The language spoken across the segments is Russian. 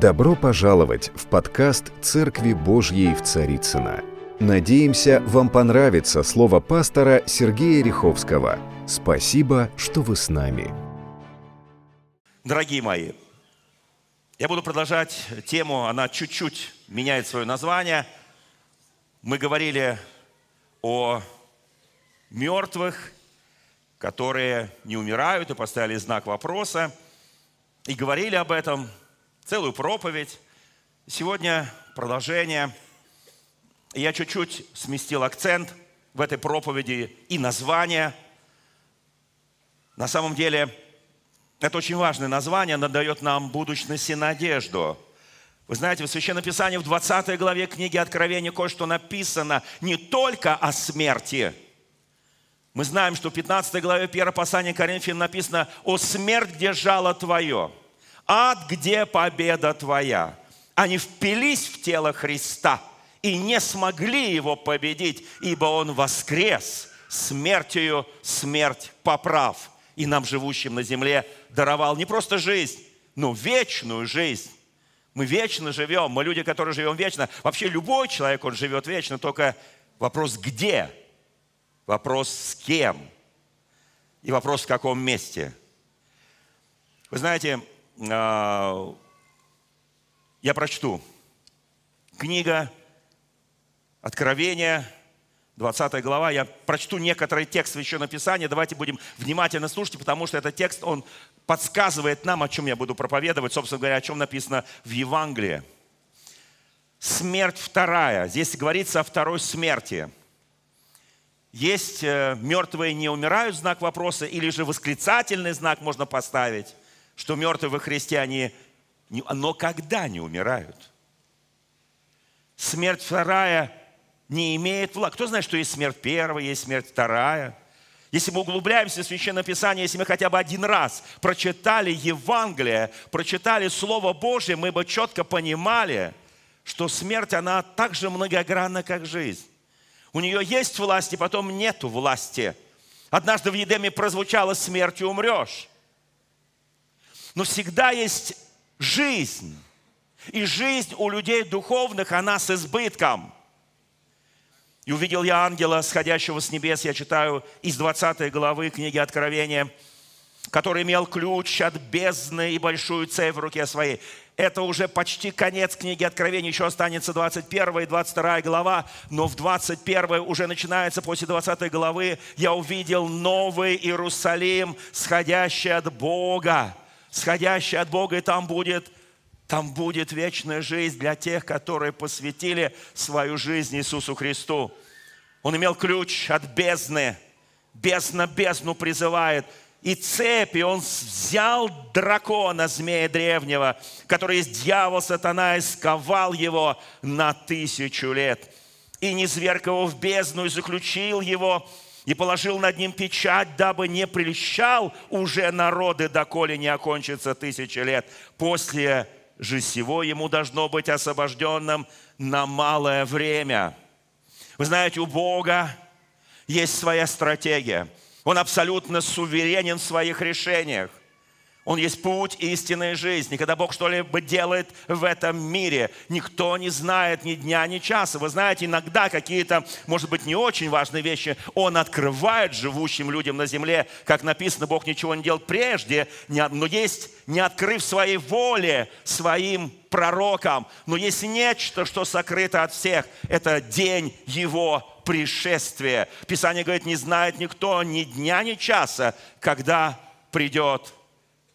Добро пожаловать в подкаст «Церкви Божьей в Царицына. Надеемся, вам понравится слово пастора Сергея Риховского. Спасибо, что вы с нами. Дорогие мои, я буду продолжать тему, она чуть-чуть меняет свое название. Мы говорили о мертвых, которые не умирают и поставили знак вопроса. И говорили об этом целую проповедь. Сегодня продолжение. Я чуть-чуть сместил акцент в этой проповеди и название. На самом деле, это очень важное название, оно дает нам будущность и надежду. Вы знаете, в Священном Писании в 20 главе книги Откровения кое-что написано не только о смерти. Мы знаем, что в 15 главе 1 послания Коринфян написано «О смерть, где жало твое, ад, где победа твоя». Они впились в тело Христа и не смогли его победить, ибо он воскрес смертью смерть поправ и нам, живущим на земле, даровал не просто жизнь, но вечную жизнь. Мы вечно живем, мы люди, которые живем вечно. Вообще любой человек, он живет вечно, только вопрос где, вопрос с кем и вопрос в каком месте. Вы знаете, я прочту. Книга Откровения, 20 глава, я прочту некоторые тексты еще написания, давайте будем внимательно слушать, потому что этот текст, он подсказывает нам, о чем я буду проповедовать, собственно говоря, о чем написано в Евангелии. Смерть вторая. Здесь говорится о второй смерти. Есть э, мертвые не умирают, знак вопроса, или же восклицательный знак можно поставить, что мертвые во Христе, они, но когда не умирают? Смерть вторая не имеет власти. Кто знает, что есть смерть первая, есть смерть вторая? Если мы углубляемся в Священное Писание, если мы хотя бы один раз прочитали Евангелие, прочитали Слово Божье, мы бы четко понимали, что смерть, она так же многогранна, как жизнь. У нее есть власть, и потом нету власти. Однажды в Едеме прозвучало «смертью умрешь». Но всегда есть жизнь. И жизнь у людей духовных, она с избытком – и увидел я ангела, сходящего с небес, я читаю из 20 главы книги Откровения, который имел ключ от бездны и большую цепь в руке своей. Это уже почти конец книги Откровения, еще останется 21 и 22 глава, но в 21 уже начинается после 20 главы, я увидел новый Иерусалим, сходящий от Бога, сходящий от Бога, и там будет там будет вечная жизнь для тех, которые посвятили свою жизнь Иисусу Христу. Он имел ключ от бездны. Бездна бездну призывает. И цепи он взял дракона, змея древнего, который есть дьявол, сатана, и его на тысячу лет. И не зверг его в бездну, и заключил его, и положил над ним печать, дабы не прельщал уже народы, доколе не окончится тысяча лет. После же сего ему должно быть освобожденным на малое время. Вы знаете, у Бога есть своя стратегия. Он абсолютно суверенен в своих решениях. Он есть путь истинной жизни. Когда Бог что-либо делает в этом мире, никто не знает ни дня, ни часа. Вы знаете, иногда какие-то, может быть, не очень важные вещи Он открывает живущим людям на земле. Как написано, Бог ничего не делал прежде, но есть, не открыв своей воле своим пророкам. Но есть нечто, что сокрыто от всех. Это день Его пришествия. Писание говорит, не знает никто ни дня, ни часа, когда придет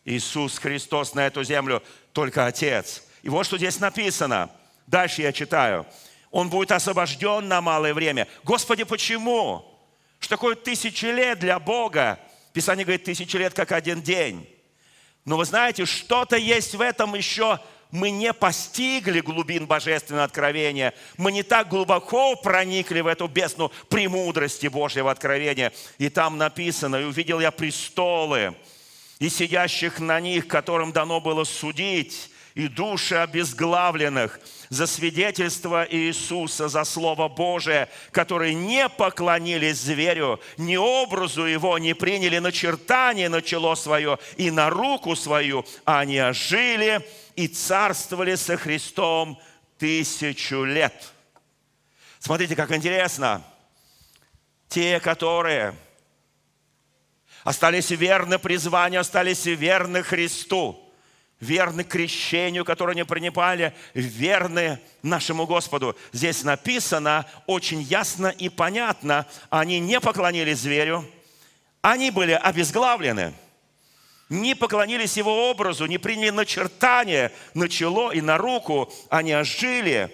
Иисус Христос на эту землю, только Отец. И вот что здесь написано. Дальше я читаю. Он будет освобожден на малое время. Господи, почему? Что такое тысячи лет для Бога? Писание говорит, тысячи лет как один день. Но вы знаете, что-то есть в этом еще мы не постигли глубин божественного откровения, мы не так глубоко проникли в эту бездну премудрости Божьего откровения. И там написано, и увидел я престолы, и сидящих на них, которым дано было судить, и души обезглавленных за свидетельство Иисуса, за Слово Божие, которые не поклонились зверю, ни образу его, не приняли начертание на чело свое и на руку свою, а они ожили и царствовали со Христом тысячу лет. Смотрите, как интересно. Те, которые остались верны призванию, остались верны Христу – верны крещению, которое они принимали, верны нашему Господу. Здесь написано очень ясно и понятно. Они не поклонились зверю, они были обезглавлены, не поклонились его образу, не приняли начертание на чело и на руку. Они ожили,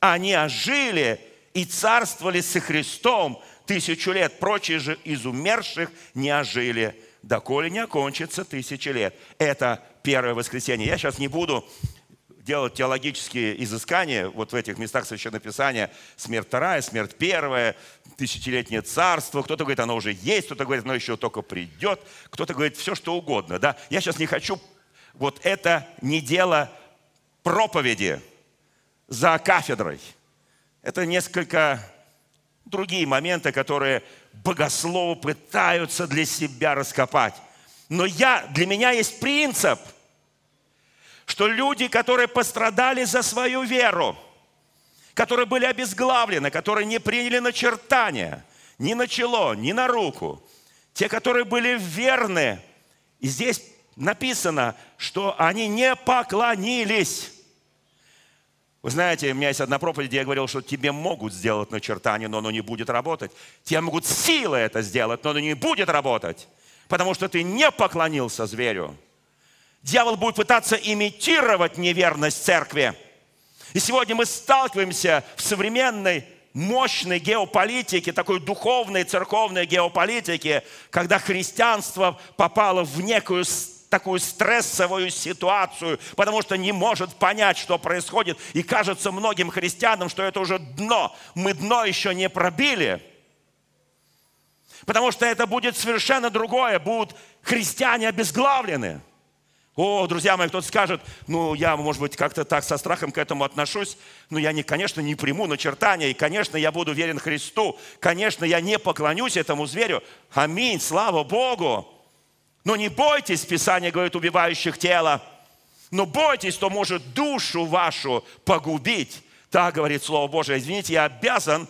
они ожили и царствовали со Христом тысячу лет. Прочие же из умерших не ожили, доколе не окончится тысячи лет. Это первое воскресенье. Я сейчас не буду делать теологические изыскания вот в этих местах Священного Писания. Смерть вторая, смерть первая, тысячелетнее царство. Кто-то говорит, оно уже есть, кто-то говорит, оно еще только придет. Кто-то говорит, все что угодно. Да? Я сейчас не хочу, вот это не дело проповеди за кафедрой. Это несколько другие моменты, которые богословы пытаются для себя раскопать. Но я, для меня есть принцип – что люди, которые пострадали за свою веру, которые были обезглавлены, которые не приняли начертания ни на чело, ни на руку, те, которые были верны, и здесь написано, что они не поклонились. Вы знаете, у меня есть одна проповедь, где я говорил, что тебе могут сделать начертание, но оно не будет работать. Тебе могут силы это сделать, но оно не будет работать, потому что ты не поклонился зверю. Дьявол будет пытаться имитировать неверность церкви. И сегодня мы сталкиваемся в современной мощной геополитике, такой духовной церковной геополитике, когда христианство попало в некую такую стрессовую ситуацию, потому что не может понять, что происходит. И кажется многим христианам, что это уже дно. Мы дно еще не пробили. Потому что это будет совершенно другое. Будут христиане обезглавлены. О, друзья мои, кто-то скажет, ну, я, может быть, как-то так со страхом к этому отношусь, но я, не, конечно, не приму начертания, и, конечно, я буду верен Христу, конечно, я не поклонюсь этому зверю. Аминь, слава Богу. Но не бойтесь, Писание говорит, убивающих тело, но бойтесь, что может душу вашу погубить. Так говорит Слово Божие. Извините, я обязан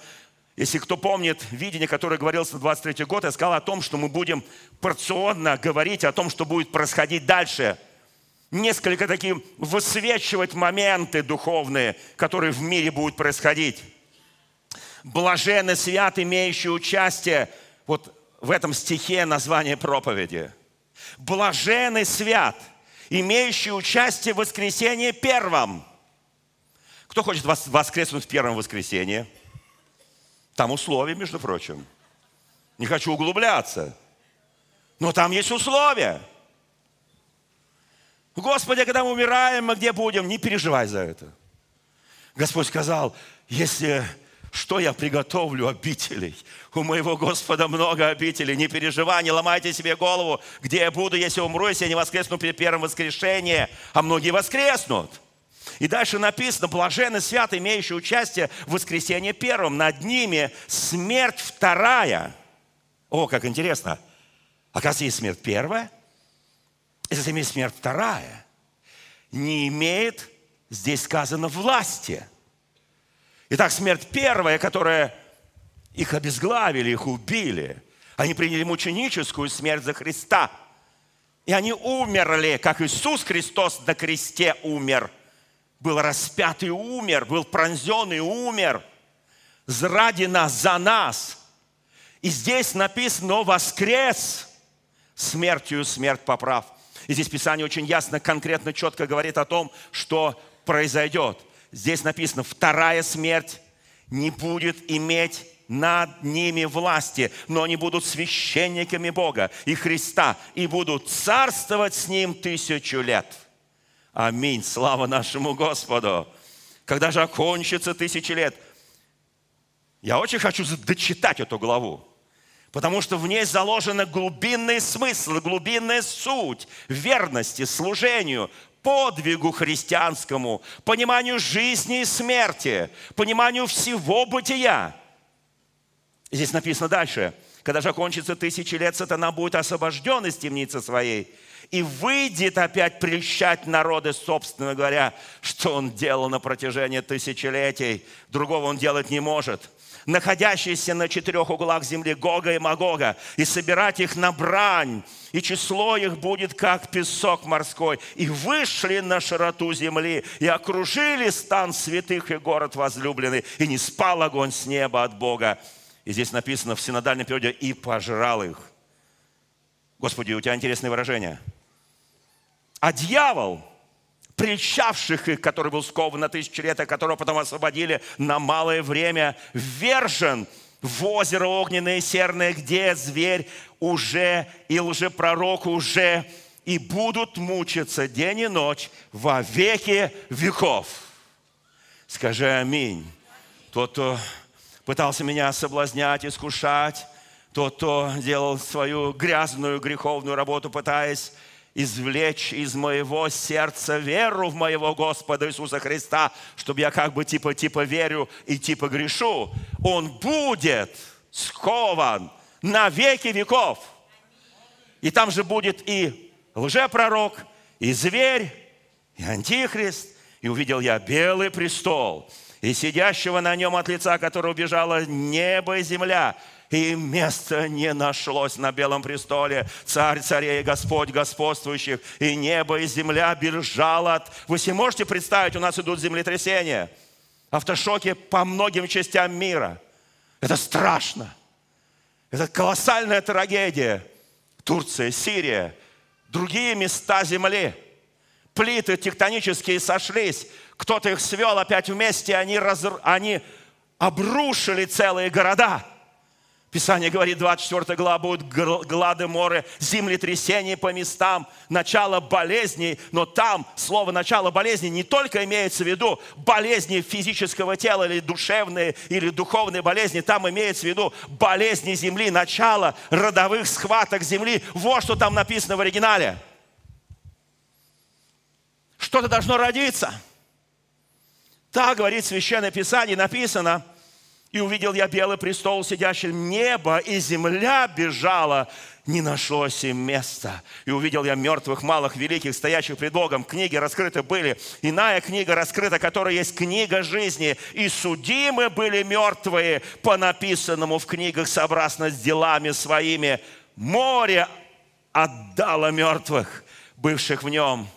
если кто помнит видение, которое говорилось на 23 год, я сказал о том, что мы будем порционно говорить о том, что будет происходить дальше – несколько такие высвечивать моменты духовные, которые в мире будут происходить. Блаженный свят, имеющий участие, вот в этом стихе название проповеди. Блаженный свят, имеющий участие в воскресенье первом. Кто хочет воскреснуть в первом воскресенье? Там условия, между прочим. Не хочу углубляться. Но там есть условия. Господи, когда мы умираем, мы где будем? Не переживай за это. Господь сказал, если что я приготовлю обителей. У моего Господа много обителей. Не переживай, не ломайте себе голову, где я буду, если умру, если я не воскресну при первом воскрешении. А многие воскреснут. И дальше написано, блаженны свят, имеющие участие в воскресении первом. Над ними смерть вторая. О, как интересно. Оказывается, есть смерть первая – и затем есть смерть вторая, не имеет, здесь сказано, власти. Итак, смерть первая, которая их обезглавили, их убили. Они приняли мученическую смерть за Христа. И они умерли, как Иисус Христос на кресте умер. Был распят и умер, был пронзен и умер. Ради нас, за нас. И здесь написано «воскрес» смертью смерть поправ. И здесь Писание очень ясно, конкретно, четко говорит о том, что произойдет. Здесь написано, вторая смерть не будет иметь над ними власти, но они будут священниками Бога и Христа и будут царствовать с Ним тысячу лет. Аминь. Слава нашему Господу. Когда же окончится тысячи лет? Я очень хочу дочитать эту главу потому что в ней заложены глубинные смыслы, глубинная суть верности, служению, подвигу христианскому, пониманию жизни и смерти, пониманию всего бытия. Здесь написано дальше. Когда же окончится тысячи лет, сатана будет освобожден из темницы своей и выйдет опять прельщать народы, собственно говоря, что он делал на протяжении тысячелетий. Другого он делать не может находящиеся на четырех углах земли Гога и Магога, и собирать их на брань, и число их будет, как песок морской. И вышли на широту земли, и окружили стан святых и город возлюбленный, и не спал огонь с неба от Бога. И здесь написано в синодальном периоде «и пожрал их». Господи, у тебя интересное выражение. А дьявол – прельщавших их, который был скован на тысячи лет, а которого потом освободили на малое время, вержен в озеро огненное и серное, где зверь уже и лжепророк уже и будут мучиться день и ночь во веки веков. Скажи аминь. Тот, кто пытался меня соблазнять, искушать, тот, кто делал свою грязную греховную работу, пытаясь извлечь из моего сердца веру в моего Господа Иисуса Христа, чтобы я как бы типа, типа верю и типа грешу, он будет скован на веки веков. И там же будет и лжепророк, и зверь, и антихрист. И увидел я белый престол, и сидящего на нем от лица, которого убежало небо и земля, и места не нашлось на белом престоле. Царь царей, Господь господствующих, и небо, и земля бежало от... Вы себе можете представить, у нас идут землетрясения, автошоки по многим частям мира. Это страшно. Это колоссальная трагедия. Турция, Сирия, другие места земли. Плиты тектонические сошлись. Кто-то их свел опять вместе, они, раз... они обрушили целые города – Писание говорит, 24 глава, будут глады моры, землетрясения по местам, начало болезней, но там слово начало болезни не только имеется в виду болезни физического тела или душевные, или духовные болезни, там имеется в виду болезни земли, начало родовых схваток земли. Вот что там написано в оригинале. Что-то должно родиться. Так говорит Священное Писание, написано – и увидел я белый престол, сидящий небо, и земля бежала, не нашлось им места. И увидел я мертвых, малых, великих, стоящих пред Богом. Книги раскрыты были. Иная книга раскрыта, которая есть книга жизни. И судимы были мертвые по написанному в книгах сообразно с делами своими. Море отдало мертвых, бывших в нем.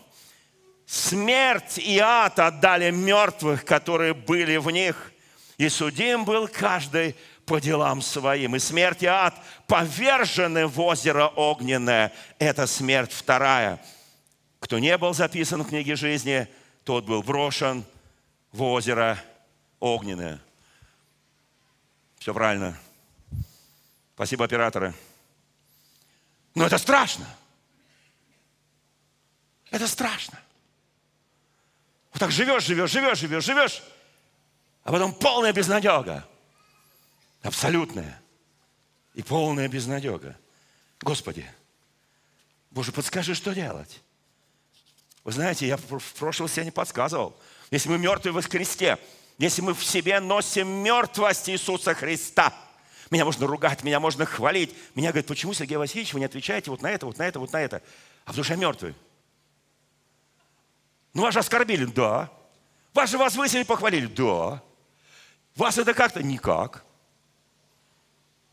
Смерть и ад отдали мертвых, которые были в них – и судим был каждый по делам своим. И смерть и ад повержены в озеро огненное. Это смерть вторая. Кто не был записан в книге жизни, тот был брошен в озеро огненное. Все правильно. Спасибо, операторы. Но это страшно. Это страшно. Вот так живешь, живешь, живешь, живешь, живешь а потом полная безнадега. Абсолютная. И полная безнадега. Господи, Боже, подскажи, что делать. Вы знаете, я в прошлом себе не подсказывал. Если мы мертвы во Христе, если мы в себе носим мертвость Иисуса Христа, меня можно ругать, меня можно хвалить. Меня говорят, почему, Сергей Васильевич, вы не отвечаете вот на это, вот на это, вот на это? А потому что я мертвый. Ну, вас же оскорбили? Да. Вас же возвысили, похвалили? Да. Вас это как-то никак.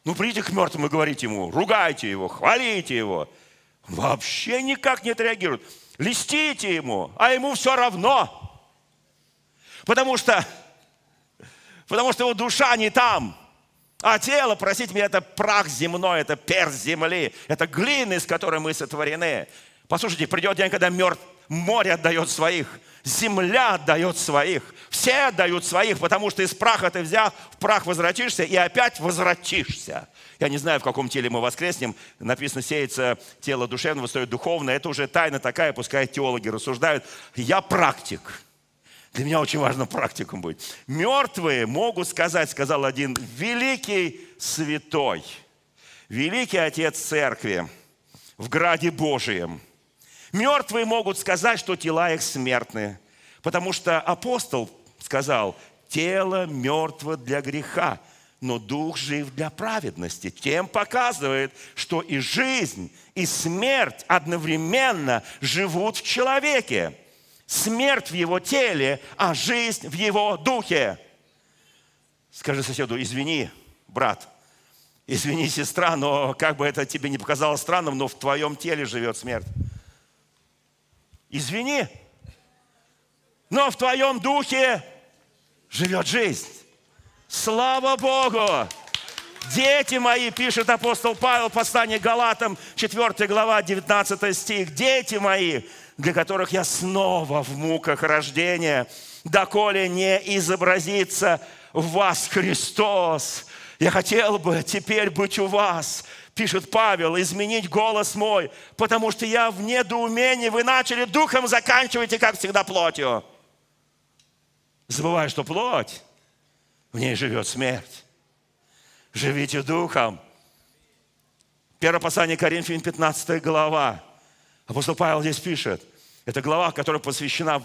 Ну, придите к мертвому и говорите ему, ругайте его, хвалите его. Он вообще никак не отреагирует. Листите ему, а ему все равно. Потому что, потому что его душа не там. А тело, простите меня, это прах земной, это перс земли, это глина, из которой мы сотворены. Послушайте, придет день, когда мертв, море отдает своих, земля отдает своих, все отдают своих, потому что из праха ты взял, в прах возвратишься и опять возвратишься. Я не знаю, в каком теле мы воскреснем. Написано, сеется тело душевное, стоит духовное. Это уже тайна такая, пускай теологи рассуждают. Я практик. Для меня очень важно практикум быть. Мертвые могут сказать, сказал один великий святой, великий отец церкви в граде Божием – Мертвые могут сказать, что тела их смертные, потому что апостол сказал, тело мертво для греха, но дух жив для праведности. Тем показывает, что и жизнь, и смерть одновременно живут в человеке. Смерть в его теле, а жизнь в его духе. Скажи соседу, извини, брат, извини, сестра, но как бы это тебе не показалось странным, но в твоем теле живет смерть. Извини, но в твоем духе живет жизнь. Слава Богу! Дети мои, пишет апостол Павел, послание Галатам, 4 глава, 19 стих. Дети мои, для которых я снова в муках рождения, доколе не изобразится в вас Христос. Я хотел бы теперь быть у вас, пишет Павел, изменить голос мой, потому что я в недоумении. Вы начали духом, заканчиваете, как всегда, плотью. Забывая, что плоть, в ней живет смерть. Живите духом. Первое послание Коринфян, 15 глава. Апостол Павел здесь пишет. Это глава, которая посвящена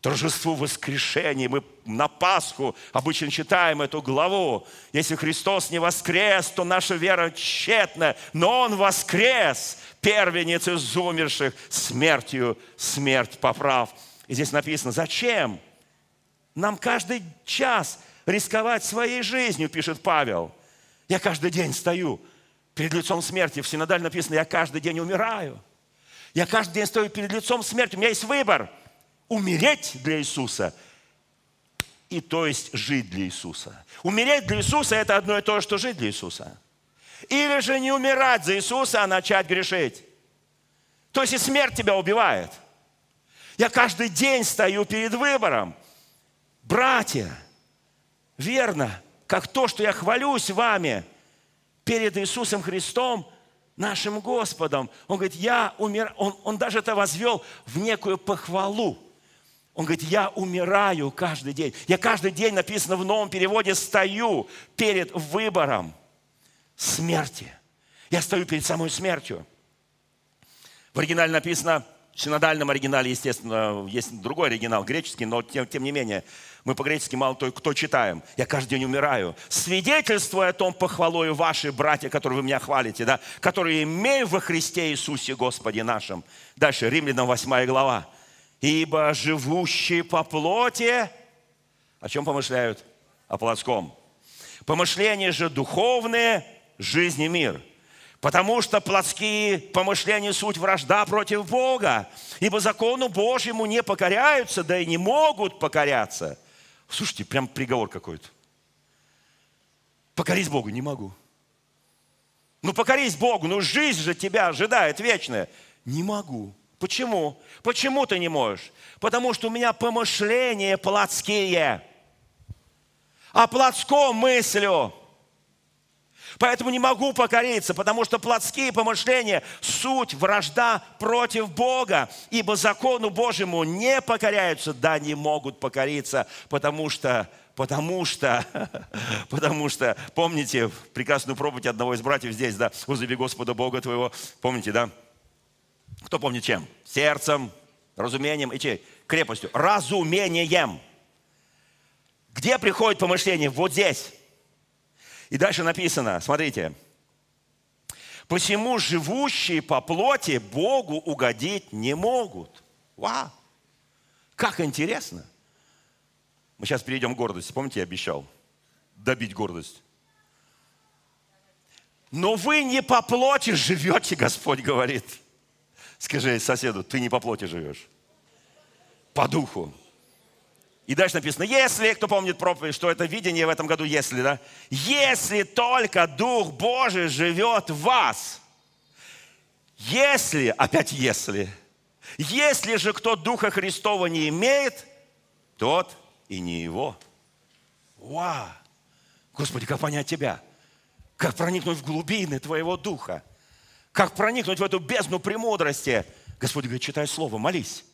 торжеству воскрешения. Мы на Пасху обычно читаем эту главу. Если Христос не воскрес, то наша вера тщетна. Но Он воскрес, первенец из умерших, смертью смерть поправ. И здесь написано, зачем нам каждый час рисковать своей жизнью, пишет Павел. Я каждый день стою перед лицом смерти. В синодале написано, я каждый день умираю. Я каждый день стою перед лицом смерти. У меня есть выбор. Умереть для Иисуса и то есть жить для Иисуса. Умереть для Иисуса – это одно и то же, что жить для Иисуса. Или же не умирать за Иисуса, а начать грешить. То есть и смерть тебя убивает. Я каждый день стою перед выбором. Братья, верно, как то, что я хвалюсь вами перед Иисусом Христом, нашим Господом. Он говорит, я умер, он, он даже это возвел в некую похвалу. Он говорит, я умираю каждый день. Я каждый день, написано в новом переводе, стою перед выбором смерти. Я стою перед самой смертью. В оригинале написано, в синодальном оригинале, естественно, есть другой оригинал, греческий, но тем, тем не менее, мы по-гречески мало то, кто читаем. Я каждый день умираю. Свидетельствуя о том похвалою ваши братья, которые вы меня хвалите, да, которые имею во Христе Иисусе Господе нашим. Дальше, Римлянам 8 глава. Ибо живущие по плоти, о чем помышляют? О плотском. Помышления же духовные, жизнь и мир – Потому что плотские помышления – суть вражда против Бога. Ибо закону Божьему не покоряются, да и не могут покоряться. Слушайте, прям приговор какой-то. Покорись Богу не могу. Ну покорись Богу, ну жизнь же тебя ожидает вечная. Не могу. Почему? Почему ты не можешь? Потому что у меня помышления плотские. А плотском мыслю – Поэтому не могу покориться, потому что плотские помышления – суть вражда против Бога, ибо закону Божьему не покоряются, да не могут покориться, потому что Потому что, потому что, помните прекрасную проповедь одного из братьев здесь, да, «Узови Господа Бога твоего», помните, да? Кто помнит чем? Сердцем, разумением и чей? Крепостью. Разумением. Где приходит помышление? Вот здесь. И дальше написано, смотрите. Посему живущие по плоти Богу угодить не могут. Вау! Как интересно! Мы сейчас перейдем к гордости. Помните, я обещал добить гордость? Но вы не по плоти живете, Господь говорит. Скажи соседу, ты не по плоти живешь. По духу. И дальше написано, если, кто помнит проповедь, что это видение в этом году, если, да? Если только Дух Божий живет в вас. Если, опять если, если же кто Духа Христова не имеет, тот и не его. Вау! Господи, как понять Тебя? Как проникнуть в глубины Твоего Духа? Как проникнуть в эту бездну премудрости? Господи говорит, читай Слово, молись.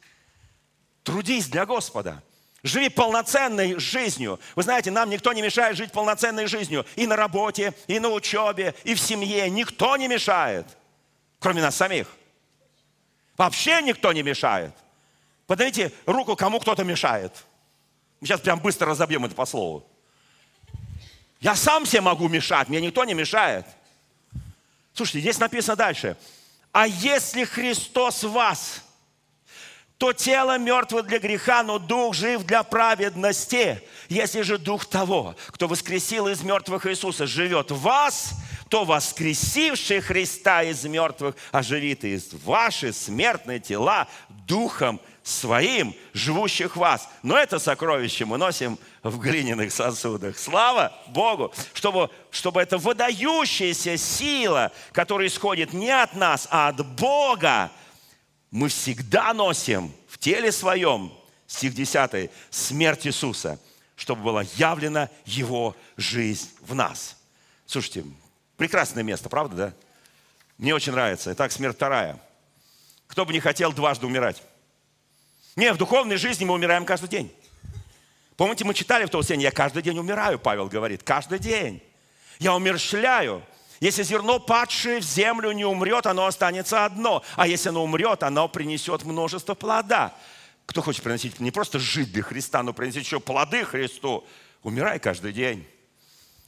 Трудись для Господа. Живи полноценной жизнью. Вы знаете, нам никто не мешает жить полноценной жизнью. И на работе, и на учебе, и в семье. Никто не мешает, кроме нас самих. Вообще никто не мешает. Подайте руку, кому кто-то мешает. Мы сейчас прям быстро разобьем это по слову. Я сам себе могу мешать, мне никто не мешает. Слушайте, здесь написано дальше. А если Христос в вас, то тело мертво для греха, но дух жив для праведности. Если же дух того, кто воскресил из мертвых Иисуса, живет в вас, то воскресивший Христа из мертвых оживит из ваши смертные тела духом своим, живущих в вас. Но это сокровище мы носим в глиняных сосудах. Слава Богу, чтобы, чтобы эта выдающаяся сила, которая исходит не от нас, а от Бога, мы всегда носим в теле своем, стих 10, смерть Иисуса, чтобы была явлена Его жизнь в нас. Слушайте, прекрасное место, правда, да? Мне очень нравится. Итак, смерть вторая. Кто бы не хотел дважды умирать? Не, в духовной жизни мы умираем каждый день. Помните, мы читали в Толстене, я каждый день умираю, Павел говорит, каждый день. Я умерщвляю. Если зерно, падшее в землю, не умрет, оно останется одно. А если оно умрет, оно принесет множество плода. Кто хочет приносить не просто жить для Христа, но приносить еще плоды Христу? Умирай каждый день.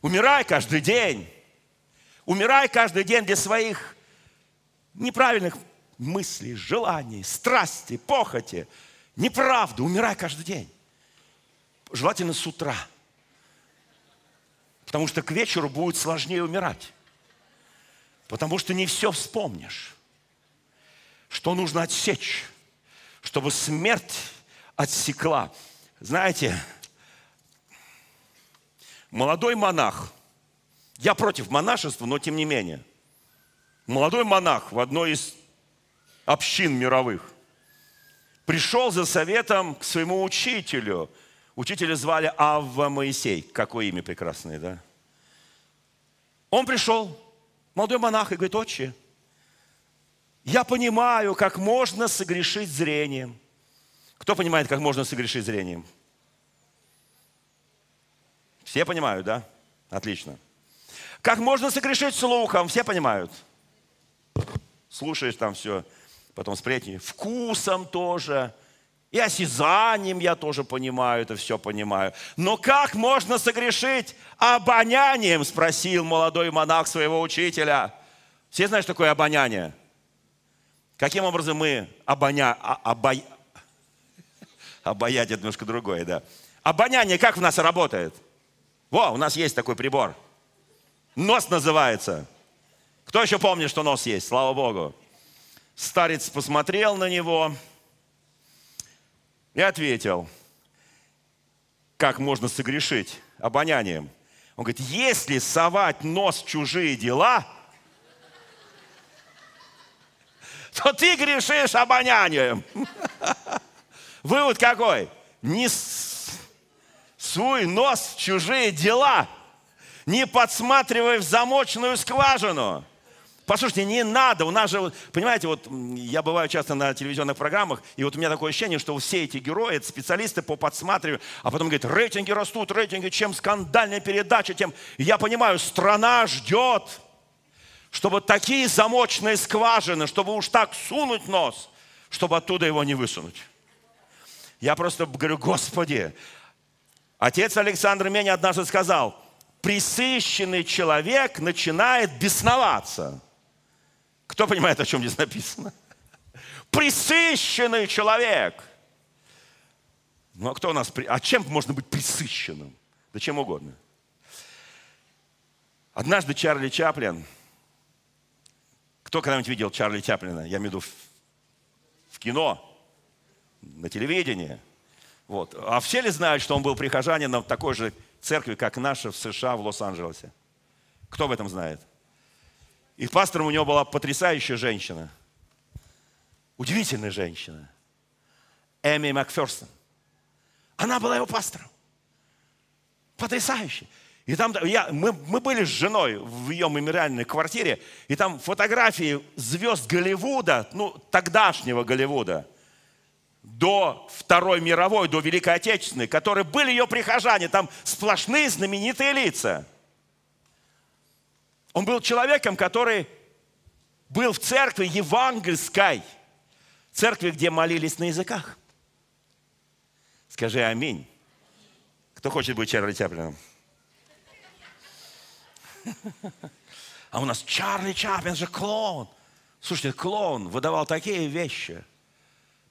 Умирай каждый день. Умирай каждый день для своих неправильных мыслей, желаний, страсти, похоти, неправды. Умирай каждый день. Желательно с утра. Потому что к вечеру будет сложнее умирать. Потому что не все вспомнишь. Что нужно отсечь, чтобы смерть отсекла. Знаете, молодой монах, я против монашества, но тем не менее, молодой монах в одной из общин мировых пришел за советом к своему учителю. Учителя звали Авва Моисей. Какое имя прекрасное, да? Он пришел, молодой монах, и говорит, отче, я понимаю, как можно согрешить зрением. Кто понимает, как можно согрешить зрением? Все понимают, да? Отлично. Как можно согрешить слухом? Все понимают. Слушаешь там все, потом сплетни. Вкусом тоже. И осязанием я тоже понимаю, это все понимаю. Но как можно согрешить обонянием, спросил молодой монах своего учителя. Все знают, что такое обоняние? Каким образом мы обоня... А, обо... Обаять это немножко другое, да. Обоняние как в нас работает? Во, у нас есть такой прибор. Нос называется. Кто еще помнит, что нос есть? Слава Богу. Старец посмотрел на него, и ответил, как можно согрешить обонянием. Он говорит, если совать нос чужие дела, то ты грешишь обонянием. Вывод какой? Не свой нос в чужие дела, не подсматривай в замочную скважину. Послушайте, не надо, у нас же, понимаете, вот я бываю часто на телевизионных программах, и вот у меня такое ощущение, что все эти герои, это специалисты по подсматриванию, а потом говорят, рейтинги растут, рейтинги, чем скандальная передача, тем... Я понимаю, страна ждет, чтобы такие замочные скважины, чтобы уж так сунуть нос, чтобы оттуда его не высунуть. Я просто говорю, Господи, отец Александр Меня однажды сказал, присыщенный человек начинает бесноваться – кто понимает, о чем здесь написано? Присыщенный человек. Ну а кто у нас? А чем можно быть присыщенным? Да чем угодно. Однажды Чарли Чаплин, кто когда-нибудь видел Чарли Чаплина? Я имею в виду в, в кино, на телевидении. Вот. А все ли знают, что он был прихожанином такой же церкви, как наша в США, в Лос-Анджелесе? Кто об этом знает? И пастором у него была потрясающая женщина. Удивительная женщина. Эми Макферсон. Она была его пастором. Потрясающе. И там я, мы, мы были с женой в ее мемориальной квартире, и там фотографии звезд Голливуда, ну, тогдашнего Голливуда, до Второй мировой, до Великой Отечественной, которые были ее прихожане, там сплошные знаменитые лица – он был человеком, который был в церкви евангельской Церкви, где молились на языках. Скажи аминь. Кто хочет быть Чарли Чаплином? А у нас Чарли Чаплин же клоун. Слушайте, клоун выдавал такие вещи,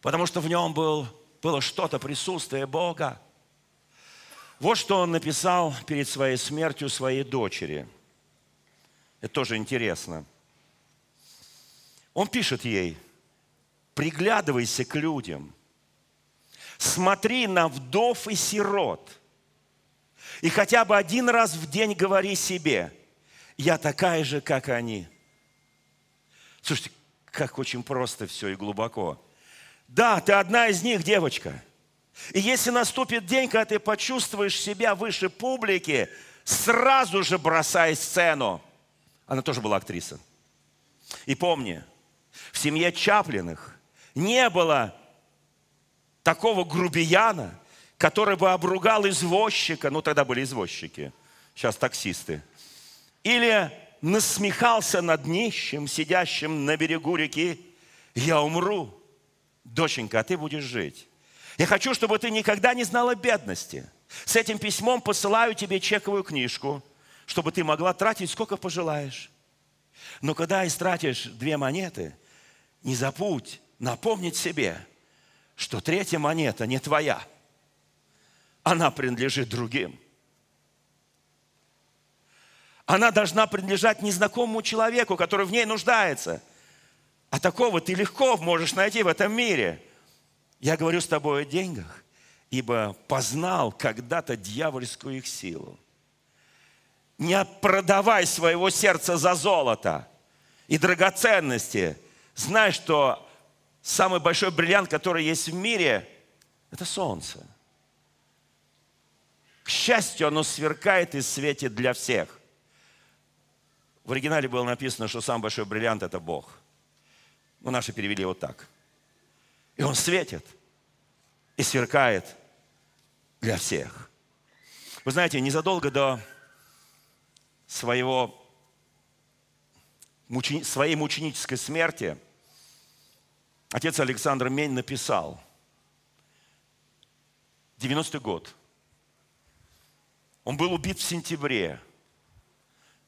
потому что в нем был, было что-то, присутствие Бога. Вот что он написал перед своей смертью своей дочери. Это тоже интересно. Он пишет ей, приглядывайся к людям, смотри на вдов и сирот, и хотя бы один раз в день говори себе, я такая же, как они. Слушайте, как очень просто все и глубоко. Да, ты одна из них, девочка. И если наступит день, когда ты почувствуешь себя выше публики, сразу же бросай сцену. Она тоже была актриса. И помни, в семье Чаплиных не было такого грубияна, который бы обругал извозчика, ну тогда были извозчики, сейчас таксисты, или насмехался над нищим, сидящим на берегу реки, я умру, доченька, а ты будешь жить. Я хочу, чтобы ты никогда не знала бедности. С этим письмом посылаю тебе чековую книжку, чтобы ты могла тратить сколько пожелаешь. Но когда истратишь две монеты, не забудь напомнить себе, что третья монета не твоя. Она принадлежит другим. Она должна принадлежать незнакомому человеку, который в ней нуждается. А такого ты легко можешь найти в этом мире – я говорю с тобой о деньгах, ибо познал когда-то дьявольскую их силу. Не продавай своего сердца за золото и драгоценности. Знай, что самый большой бриллиант, который есть в мире, это солнце. К счастью, оно сверкает и светит для всех. В оригинале было написано, что самый большой бриллиант – это Бог. Ну, наши перевели вот так – и он светит и сверкает для всех. Вы знаете, незадолго до своего, своей мученической смерти отец Александр Мень написал, 90-й год, он был убит в сентябре.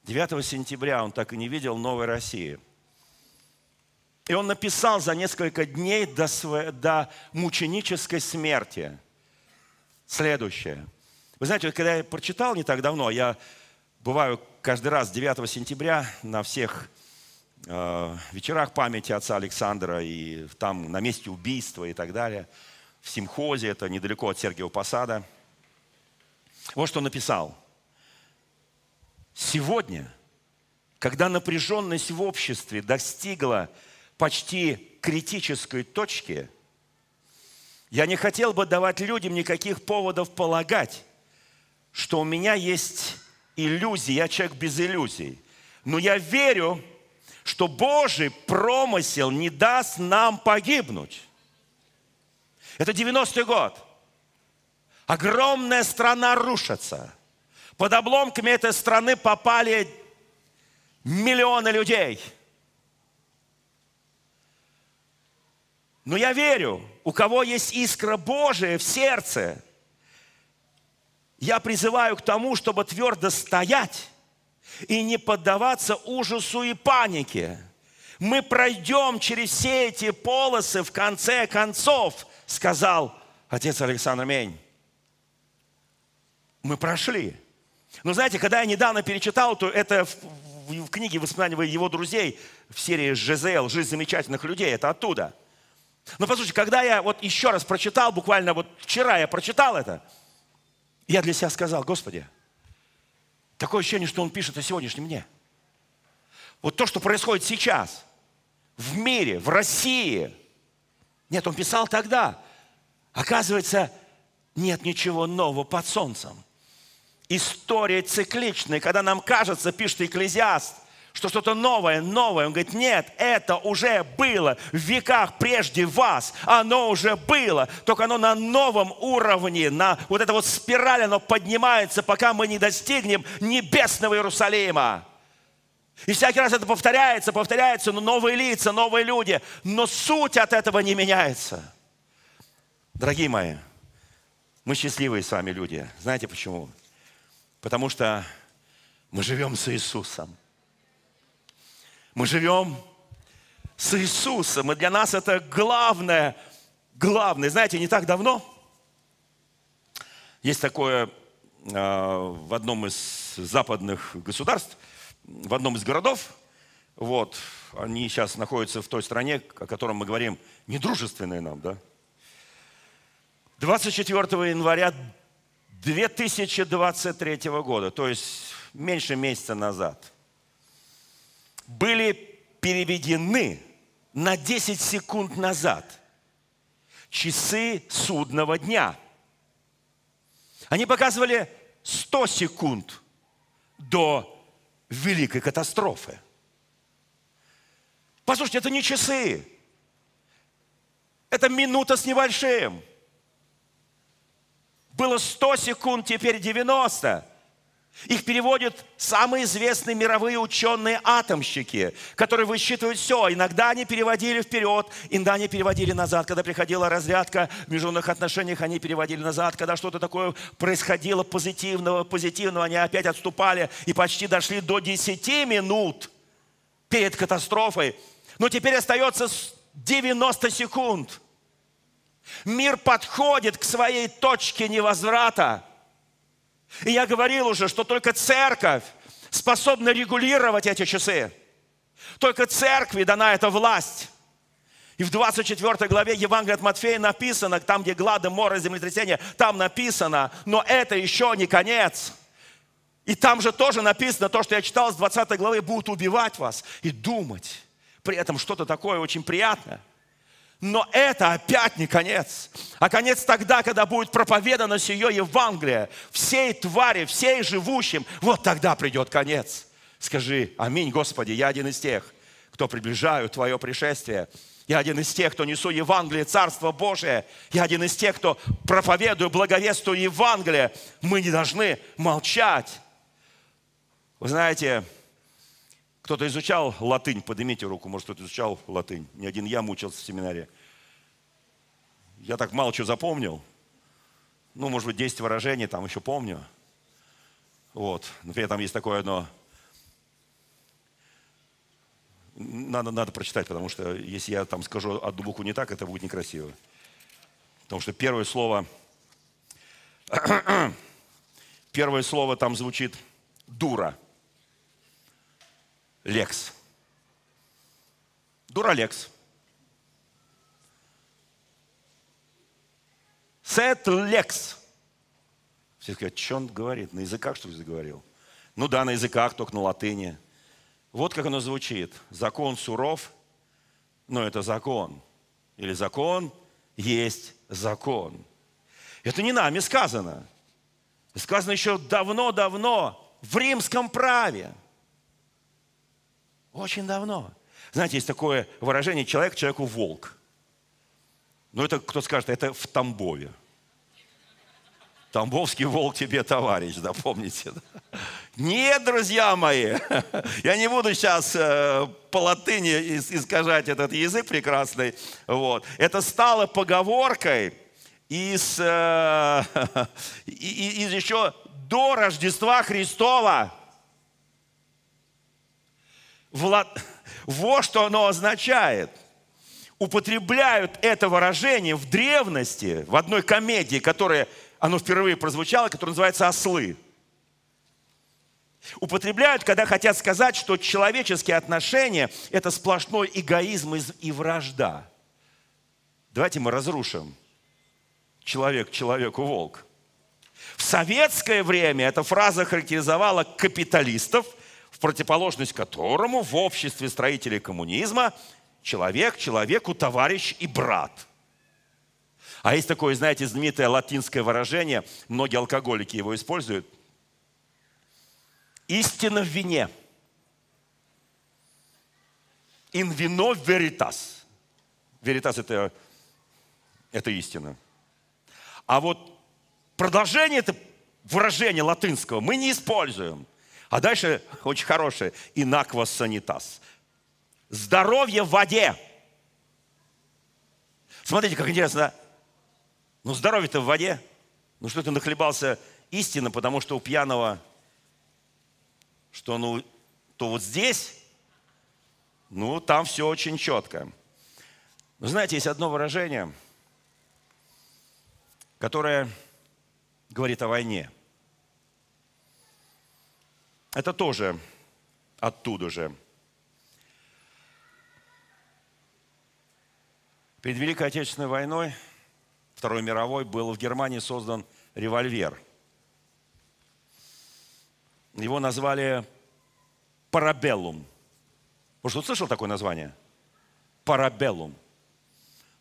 9 сентября он так и не видел Новой России – и он написал за несколько дней до, своей, до мученической смерти следующее. Вы знаете, когда я прочитал не так давно, я бываю каждый раз 9 сентября на всех э, вечерах памяти отца Александра и там на месте убийства и так далее, в Симхозе, это недалеко от Сергиева Посада. Вот что написал. Сегодня, когда напряженность в обществе достигла почти критической точке, я не хотел бы давать людям никаких поводов полагать, что у меня есть иллюзии, я человек без иллюзий. Но я верю, что Божий промысел не даст нам погибнуть. Это 90-й год. Огромная страна рушится. Под обломками этой страны попали миллионы людей – Но я верю, у кого есть искра Божия в сердце, я призываю к тому, чтобы твердо стоять и не поддаваться ужасу и панике. Мы пройдем через все эти полосы в конце концов, сказал отец Александр Мень. Мы прошли. Но знаете, когда я недавно перечитал, то это в, в, в книге воспоминаний его друзей в серии «ЖЗЛ. Жизнь замечательных людей», это оттуда – но послушайте, когда я вот еще раз прочитал, буквально вот вчера я прочитал это, я для себя сказал, Господи, такое ощущение, что Он пишет о сегодняшнем дне. Вот то, что происходит сейчас, в мире, в России. Нет, Он писал тогда. Оказывается, нет ничего нового под солнцем. История цикличная, когда нам кажется, пишет Экклезиаст – что что-то новое, новое. Он говорит, нет, это уже было в веках прежде вас. Оно уже было, только оно на новом уровне, на вот эта вот спираль, оно поднимается, пока мы не достигнем небесного Иерусалима. И всякий раз это повторяется, повторяется, но новые лица, новые люди. Но суть от этого не меняется. Дорогие мои, мы счастливые с вами люди. Знаете почему? Потому что мы живем с Иисусом. Мы живем с Иисусом. И для нас это главное, главное. Знаете, не так давно есть такое э, в одном из западных государств, в одном из городов, вот, они сейчас находятся в той стране, о котором мы говорим, недружественной нам, да, 24 января 2023 года, то есть меньше месяца назад, были переведены на 10 секунд назад часы судного дня. Они показывали 100 секунд до великой катастрофы. Послушайте, это не часы. Это минута с небольшим. Было 100 секунд, теперь 90. Их переводят самые известные мировые ученые-атомщики, которые высчитывают все. Иногда они переводили вперед, иногда они переводили назад. Когда приходила разрядка в международных отношениях, они переводили назад. Когда что-то такое происходило позитивного, позитивного, они опять отступали и почти дошли до 10 минут перед катастрофой. Но теперь остается 90 секунд – Мир подходит к своей точке невозврата. И я говорил уже, что только церковь способна регулировать эти часы. Только церкви дана эта власть. И в 24 главе Евангелия от Матфея написано, там, где глады, моры, землетрясения, там написано, но это еще не конец. И там же тоже написано, то, что я читал с 20 главы, будут убивать вас и думать. При этом что-то такое очень приятное. Но это опять не конец. А конец тогда, когда будет проповедано сие Евангелие всей твари, всей живущим. Вот тогда придет конец. Скажи, аминь, Господи, я один из тех, кто приближаю Твое пришествие. Я один из тех, кто несу Евангелие, Царство Божие. Я один из тех, кто проповедую, благовествую Евангелие. Мы не должны молчать. Вы знаете, кто-то изучал латынь, поднимите руку, может, кто-то изучал латынь. Не один я мучился в семинаре. Я так мало чего запомнил. Ну, может быть, 10 выражений там еще помню. Вот. Например, там есть такое одно... Надо, надо прочитать, потому что если я там скажу одну букву не так, это будет некрасиво. Потому что первое слово... Первое слово там звучит «дура». Лекс. Дуралекс. Сет лекс. Все сказать, что он говорит? На языках, что ли, заговорил? Ну да, на языках, только на латыни. Вот как оно звучит. Закон суров, но это закон. Или закон есть закон. Это не нами сказано. Сказано еще давно-давно в римском праве – очень давно. Знаете, есть такое выражение «человек человеку волк». Но это, кто скажет, это в Тамбове. Тамбовский волк тебе товарищ, да, помните? Да? Нет, друзья мои, я не буду сейчас э, по латыни искажать этот язык прекрасный. Вот. Это стало поговоркой из, э, из еще до Рождества Христова. Вот что оно означает. Употребляют это выражение в древности, в одной комедии, которая, оно впервые прозвучало, которая называется «Ослы». Употребляют, когда хотят сказать, что человеческие отношения – это сплошной эгоизм и вражда. Давайте мы разрушим человек человеку волк. В советское время эта фраза характеризовала капиталистов – в противоположность которому в обществе строителей коммунизма человек человеку товарищ и брат. А есть такое, знаете, знаменитое латинское выражение, многие алкоголики его используют. Истина в вине. In vino veritas. Veritas это, это истина. А вот продолжение это выражения латынского мы не используем – А дальше очень хорошее. Инаквас санитас. Здоровье в воде. Смотрите, как интересно? Ну, здоровье-то в воде. Ну, что ты нахлебался истинно, потому что у пьяного, что ну, то вот здесь, ну, там все очень четко. Но знаете, есть одно выражение, которое говорит о войне. Это тоже оттуда же. Перед Великой Отечественной войной, Второй мировой, был в Германии создан револьвер. Его назвали парабеллум. Может, кто слышал такое название? Парабеллум.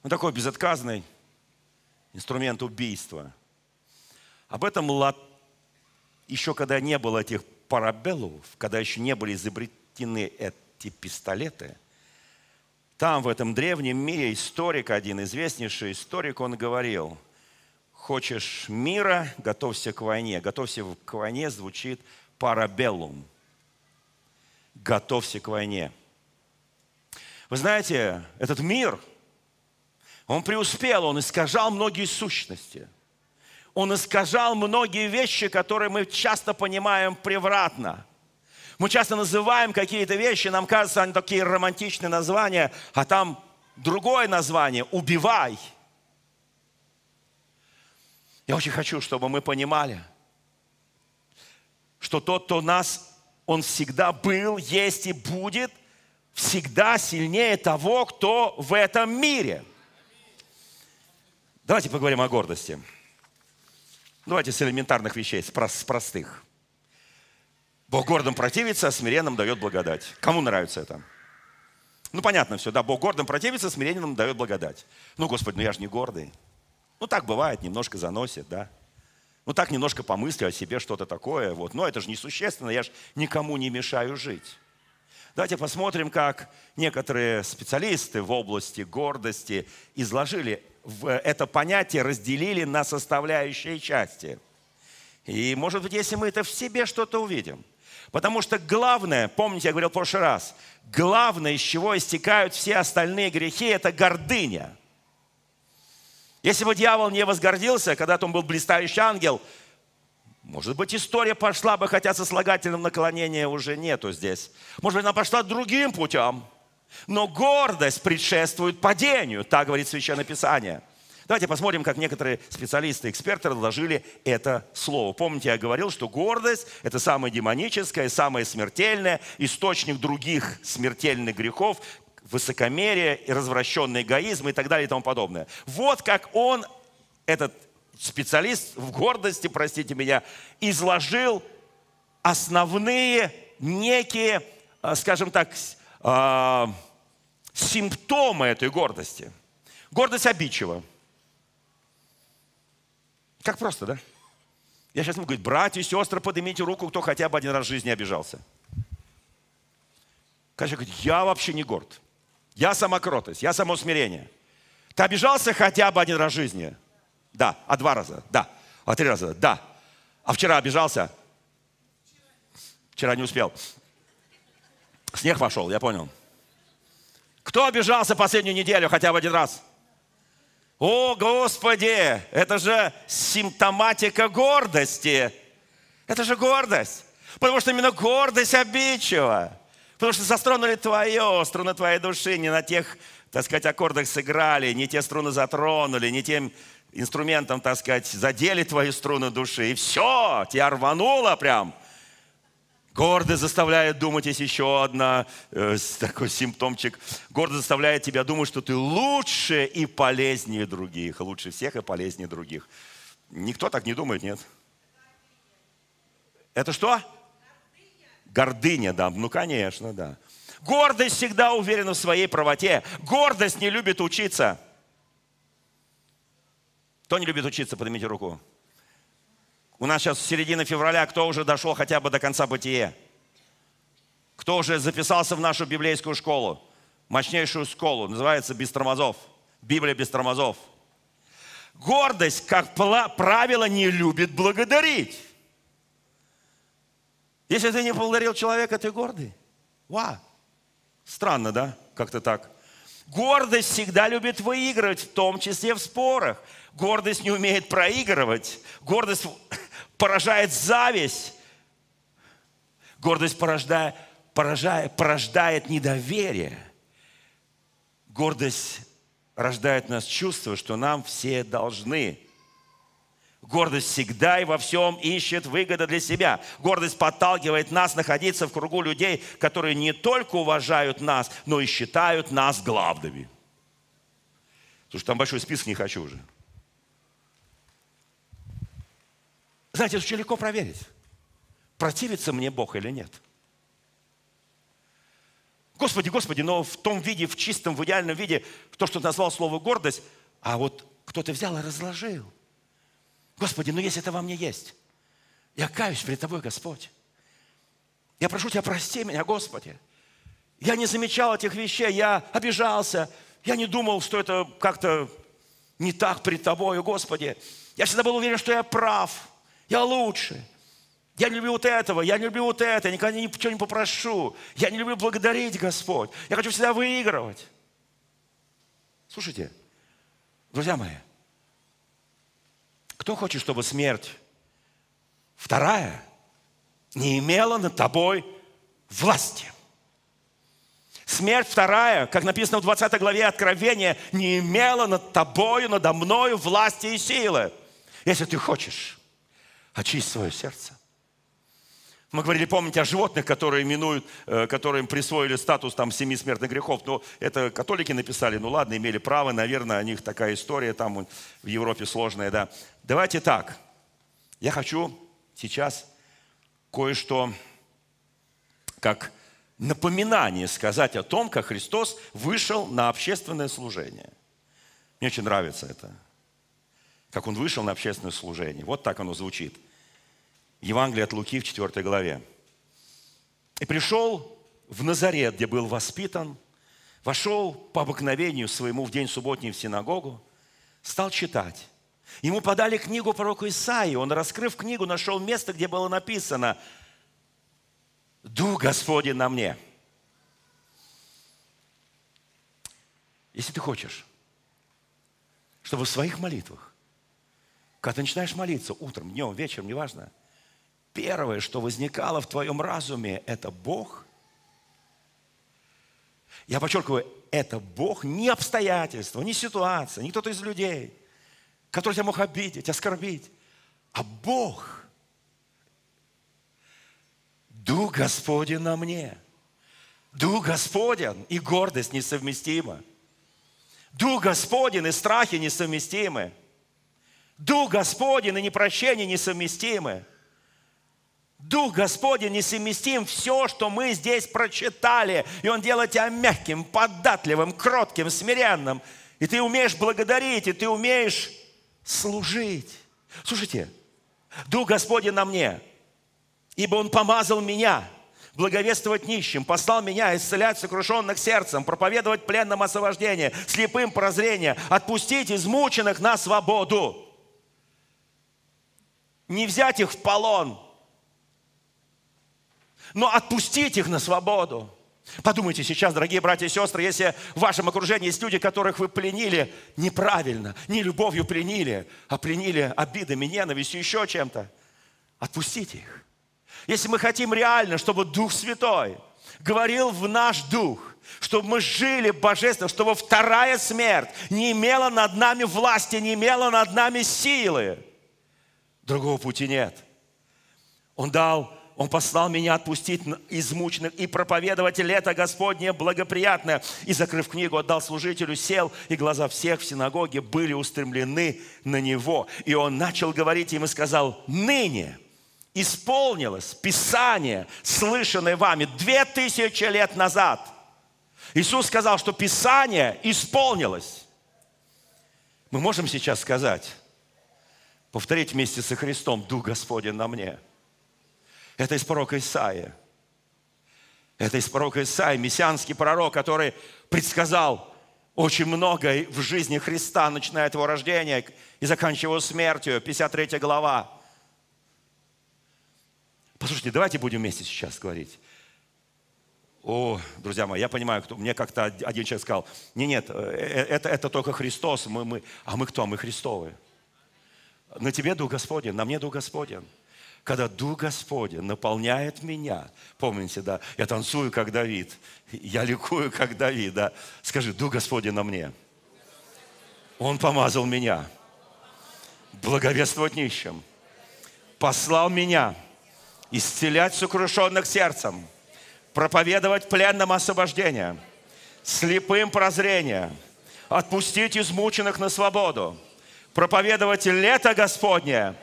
Ну, такой безотказный инструмент убийства. Об этом еще когда не было этих парабеллумов, когда еще не были изобретены эти пистолеты – там, в этом древнем мире, историк, один известнейший историк, он говорил, хочешь мира, готовься к войне. Готовься к войне звучит парабеллум. Готовься к войне. Вы знаете, этот мир, он преуспел, он искажал многие сущности. Он искажал многие вещи, которые мы часто понимаем превратно. Мы часто называем какие-то вещи, нам кажется, они такие романтичные названия, а там другое название – «убивай». Я очень хочу, чтобы мы понимали, что тот, кто нас, он всегда был, есть и будет, всегда сильнее того, кто в этом мире. Давайте поговорим о гордости. Давайте с элементарных вещей, с простых. Бог гордым противится, а смиренным дает благодать. Кому нравится это? Ну, понятно все, да, Бог гордым противится, смиренным дает благодать. Ну, Господи, ну я же не гордый. Ну, так бывает, немножко заносит, да. Ну, так немножко помыслю о себе что-то такое, вот. Но это же несущественно, я же никому не мешаю жить. Давайте посмотрим, как некоторые специалисты в области гордости изложили это понятие, разделили на составляющие части. И, может быть, если мы это в себе что-то увидим – Потому что главное, помните, я говорил в прошлый раз, главное, из чего истекают все остальные грехи, это гордыня. Если бы дьявол не возгордился, когда-то он был блистающий ангел, может быть, история пошла бы, хотя сослагательным наклонения уже нету здесь. Может быть, она пошла другим путем. Но гордость предшествует падению, так говорит Священное Писание – Давайте посмотрим, как некоторые специалисты, эксперты разложили это слово. Помните, я говорил, что гордость – это самое демоническое, самое смертельное, источник других смертельных грехов, высокомерие развращенный эгоизм и так далее и тому подобное. Вот как он, этот специалист в гордости, простите меня, изложил основные некие, а, скажем так, а, симптомы этой гордости. Гордость обидчива. Как просто, да? Я сейчас могу говорить, братья и сестры, поднимите руку, кто хотя бы один раз в жизни обижался. Каждый говорит, я вообще не горд. Я самокротость, я само смирение. Ты обижался хотя бы один раз в жизни? Да. А два раза? Да. А три раза? Да. А вчера обижался? Вчера не успел. Снег пошел, я понял. Кто обижался последнюю неделю хотя бы один раз? О, Господи, это же симптоматика гордости. Это же гордость. Потому что именно гордость обидчива. Потому что застронули твое, струны твоей души, не на тех, так сказать, аккордах сыграли, не те струны затронули, не тем инструментом, так сказать, задели твои струны души. И все, тебя рвануло прям. Гордость заставляет думать, есть еще одна э, такой симптомчик. Гордость заставляет тебя думать, что ты лучше и полезнее других. Лучше всех и полезнее других. Никто так не думает, нет? Это что? Гордыня, да. Ну, конечно, да. Гордость всегда уверена в своей правоте. Гордость не любит учиться. Кто не любит учиться, поднимите руку. У нас сейчас середина февраля, кто уже дошел хотя бы до конца бытия? Кто уже записался в нашу библейскую школу? Мощнейшую школу, называется «Без тормозов». Библия без тормозов. Гордость, как правило, не любит благодарить. Если ты не поблагодарил человека, ты гордый. Ва. Странно, да? Как-то так. Гордость всегда любит выигрывать, в том числе в спорах. Гордость не умеет проигрывать. Гордость поражает зависть. Гордость порождает, порождает, порождает недоверие. Гордость рождает нас чувство, что нам все должны. Гордость всегда и во всем ищет выгода для себя. Гордость подталкивает нас находиться в кругу людей, которые не только уважают нас, но и считают нас главными. Слушай, там большой список не хочу уже. Знаете, это очень легко проверить, противится мне Бог или нет. Господи, Господи, но в том виде, в чистом, в идеальном виде, то, что назвал слово гордость, а вот кто-то взял и разложил. Господи, ну если это во мне есть, я каюсь перед Тобой, Господь. Я прошу Тебя, прости меня, Господи. Я не замечал этих вещей, я обижался, я не думал, что это как-то не так перед Тобою, Господи. Я всегда был уверен, что я прав я лучше. Я не люблю вот этого, я не люблю вот это, я никогда ничего не попрошу. Я не люблю благодарить Господь. Я хочу всегда выигрывать. Слушайте, друзья мои, кто хочет, чтобы смерть вторая не имела над тобой власти? Смерть вторая, как написано в 20 главе Откровения, не имела над тобою, надо мною власти и силы. Если ты хочешь Очисть свое сердце. Мы говорили, помните, о животных, которые минуют, э, которым присвоили статус там семи смертных грехов. Но это католики написали, ну ладно, имели право, наверное, о них такая история там в Европе сложная, да. Давайте так. Я хочу сейчас кое-что как напоминание сказать о том, как Христос вышел на общественное служение. Мне очень нравится это. Как он вышел на общественное служение. Вот так оно звучит – Евангелие от Луки в 4 главе. «И пришел в Назарет, где был воспитан, вошел по обыкновению своему в день субботний в синагогу, стал читать. Ему подали книгу пророку Исаии. Он, раскрыв книгу, нашел место, где было написано «Дух Господень на мне». Если ты хочешь, чтобы в своих молитвах, когда ты начинаешь молиться утром, днем, вечером, неважно – первое, что возникало в твоем разуме, это Бог. Я подчеркиваю, это Бог, не обстоятельства, не ситуация, не кто-то из людей, который тебя мог обидеть, оскорбить, а Бог. Дух Господень на мне. Дух Господень и гордость несовместимы. Дух Господень и страхи несовместимы. Дух Господень и непрощение несовместимы. Дух Господень несовместим все, что мы здесь прочитали. И Он делает тебя мягким, податливым, кротким, смиренным. И ты умеешь благодарить, и ты умеешь служить. Слушайте, Дух Господень на мне, ибо Он помазал меня благовествовать нищим, послал меня исцелять сокрушенных сердцем, проповедовать пленным освобождение, слепым прозрение, отпустить измученных на свободу. Не взять их в полон – но отпустить их на свободу. Подумайте сейчас, дорогие братья и сестры, если в вашем окружении есть люди, которых вы пленили неправильно, не любовью пленили, а пленили обидами, ненавистью, еще чем-то, отпустите их. Если мы хотим реально, чтобы Дух Святой говорил в наш дух, чтобы мы жили божественно, чтобы вторая смерть не имела над нами власти, не имела над нами силы, другого пути нет. Он дал он послал меня отпустить измученных и проповедовать лето Господне благоприятное. И, закрыв книгу, отдал служителю, сел, и глаза всех в синагоге были устремлены на него. И он начал говорить им и сказал, ныне исполнилось Писание, слышанное вами две тысячи лет назад. Иисус сказал, что Писание исполнилось. Мы можем сейчас сказать, повторить вместе со Христом, Дух Господень на мне – это из пророка Исаия. Это из пророка Исаия, мессианский пророк, который предсказал очень многое в жизни Христа, начиная от его рождения и заканчивая его смертью. 53 глава. Послушайте, давайте будем вместе сейчас говорить. О, друзья мои, я понимаю, кто, мне как-то один человек сказал, не, нет, э, э, это, это только Христос, мы, мы, а мы кто? Мы Христовы. На тебе Дух Господень, на мне Дух Господень. Когда Дух Господень наполняет меня, помните, да, я танцую, как Давид, я ликую, как Давид, да. Скажи, Дух Господень на мне. Он помазал меня благовествовать нищим, послал меня исцелять сокрушенных сердцем, проповедовать пленным освобождение, слепым прозрение, отпустить измученных на свободу, проповедовать лето Господне,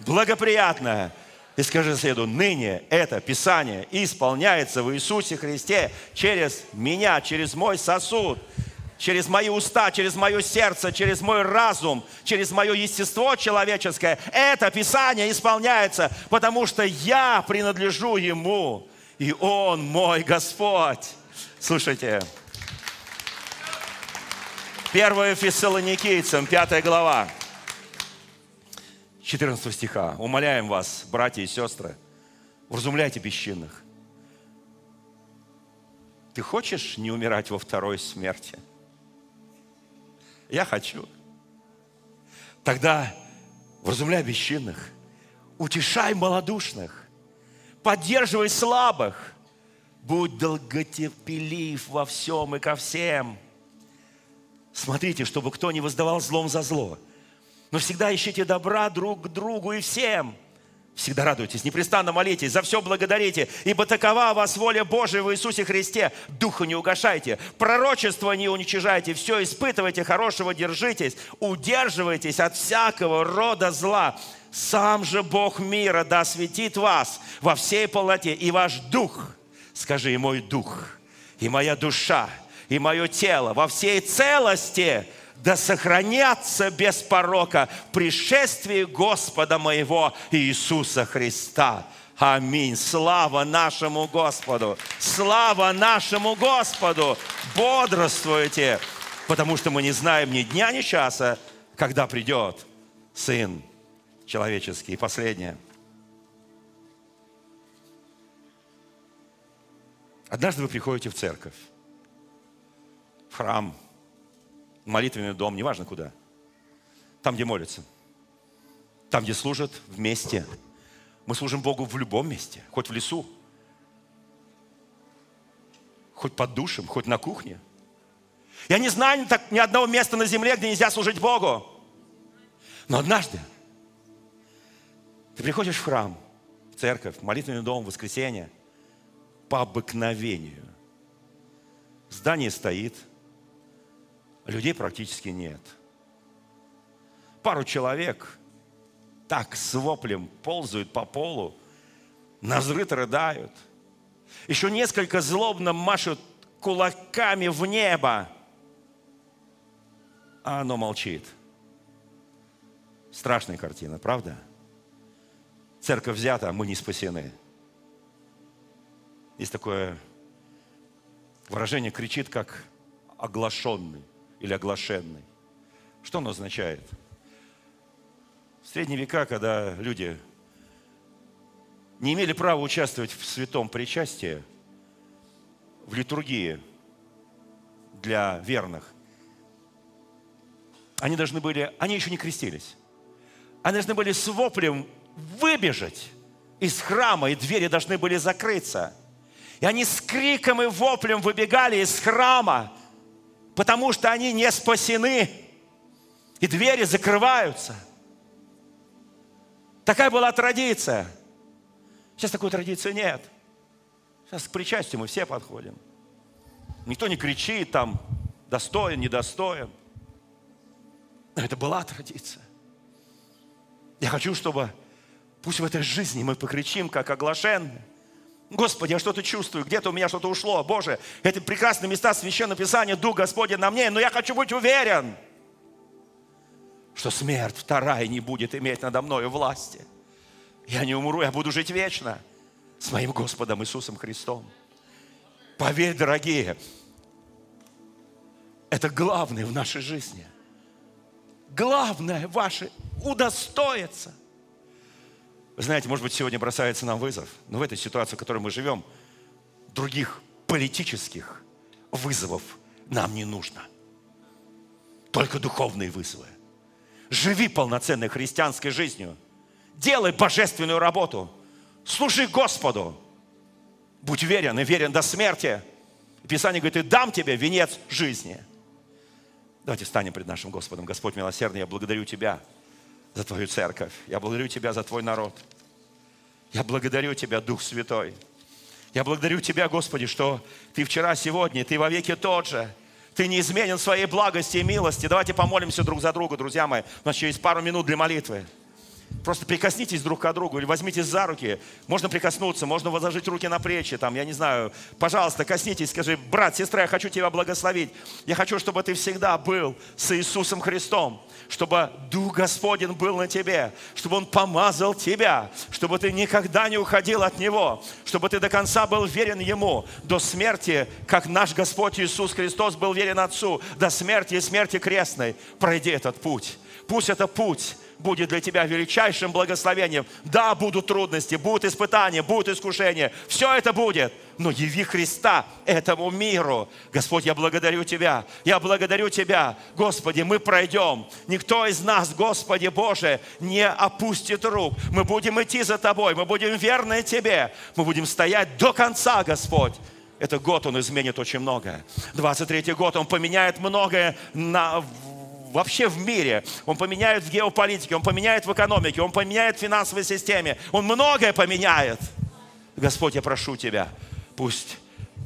благоприятное. И скажи соседу, ныне это Писание исполняется в Иисусе Христе через меня, через мой сосуд, через мои уста, через мое сердце, через мой разум, через мое естество человеческое. Это Писание исполняется, потому что я принадлежу Ему, и Он мой Господь. Слушайте, 1 Фессалоникийцам, 5 глава, 14 стиха. Умоляем вас, братья и сестры, вразумляйте бесчинных. Ты хочешь не умирать во второй смерти? Я хочу. Тогда вразумляй бесчинных, утешай малодушных, поддерживай слабых, будь долготерпелив во всем и ко всем – Смотрите, чтобы кто не воздавал злом за зло. Но всегда ищите добра друг к другу и всем. Всегда радуйтесь, непрестанно молитесь, за все благодарите, ибо такова вас воля Божия в Иисусе Христе. Духа не угашайте, пророчество не уничижайте, все испытывайте, хорошего держитесь, удерживайтесь от всякого рода зла. Сам же Бог мира да осветит вас во всей полноте, и ваш дух, скажи, и мой дух, и моя душа, и мое тело во всей целости да сохранятся без порока в пришествии Господа моего Иисуса Христа. Аминь. Слава нашему Господу. Слава нашему Господу. Бодрствуйте, потому что мы не знаем ни дня, ни часа, когда придет Сын человеческий. И последнее. Однажды вы приходите в церковь храм, молитвенный дом, неважно куда. Там, где молятся. Там, где служат вместе. Мы служим Богу в любом месте, хоть в лесу, хоть под душем, хоть на кухне. Я не знаю ни одного места на земле, где нельзя служить Богу. Но однажды ты приходишь в храм, в церковь, в молитвенный дом, в воскресенье, по обыкновению. Здание стоит – людей практически нет. Пару человек так с воплем ползают по полу, назрыт рыдают. Еще несколько злобно машут кулаками в небо, а оно молчит. Страшная картина, правда? Церковь взята, а мы не спасены. Есть такое выражение, кричит как оглашенный или оглашенный. Что оно означает? В средние века, когда люди не имели права участвовать в святом причастии, в литургии для верных, они должны были, они еще не крестились, они должны были с воплем выбежать из храма, и двери должны были закрыться. И они с криком и воплем выбегали из храма, потому что они не спасены, и двери закрываются. Такая была традиция. Сейчас такой традиции нет. Сейчас к причастию мы все подходим. Никто не кричит там, достоин, недостоин. Но это была традиция. Я хочу, чтобы пусть в этой жизни мы покричим, как оглашенные, Господи, я что-то чувствую, где-то у меня что-то ушло. Боже, это прекрасные места Священного Писания, Дух Господень на мне, но я хочу быть уверен, что смерть вторая не будет иметь надо мною власти. Я не умру, я буду жить вечно с моим Господом Иисусом Христом. Поверь, дорогие, это главное в нашей жизни. Главное ваше удостоиться Вы знаете, может быть, сегодня бросается нам вызов, но в этой ситуации, в которой мы живем, других политических вызовов нам не нужно. Только духовные вызовы. Живи полноценной христианской жизнью. Делай божественную работу. Служи Господу. Будь верен и верен до смерти. Писание говорит, и дам тебе венец жизни. Давайте встанем пред нашим Господом. Господь милосердный, я благодарю Тебя за Твою церковь. Я благодарю Тебя за Твой народ. Я благодарю Тебя, Дух Святой. Я благодарю Тебя, Господи, что Ты вчера, сегодня, Ты во веки тот же. Ты не изменен своей благости и милости. Давайте помолимся друг за друга, друзья мои. У нас еще есть пару минут для молитвы. Просто прикоснитесь друг к другу или возьмитесь за руки. Можно прикоснуться, можно возложить руки на плечи, там, я не знаю. Пожалуйста, коснитесь, скажи, брат, сестра, я хочу тебя благословить. Я хочу, чтобы ты всегда был с Иисусом Христом чтобы Дух Господень был на тебе, чтобы Он помазал тебя, чтобы ты никогда не уходил от Него, чтобы ты до конца был верен Ему, до смерти, как наш Господь Иисус Христос был верен Отцу, до смерти и смерти крестной. Пройди этот путь. Пусть это путь будет для тебя величайшим благословением. Да, будут трудности, будут испытания, будут искушения. Все это будет. Но яви Христа этому миру. Господь, я благодарю Тебя. Я благодарю Тебя. Господи, мы пройдем. Никто из нас, Господи Боже, не опустит рук. Мы будем идти за Тобой. Мы будем верны Тебе. Мы будем стоять до конца, Господь. Это год, он изменит очень многое. 23 год, он поменяет многое на, вообще в мире. Он поменяет в геополитике, он поменяет в экономике, он поменяет в финансовой системе. Он многое поменяет. Господь, я прошу Тебя, пусть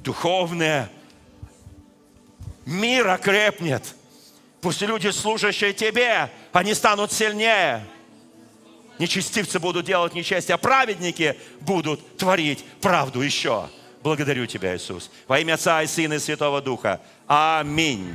духовное мир окрепнет. Пусть люди, служащие Тебе, они станут сильнее. Нечестивцы будут делать нечестие, а праведники будут творить правду еще. Благодарю Тебя, Иисус. Во имя Отца и Сына и Святого Духа. Аминь.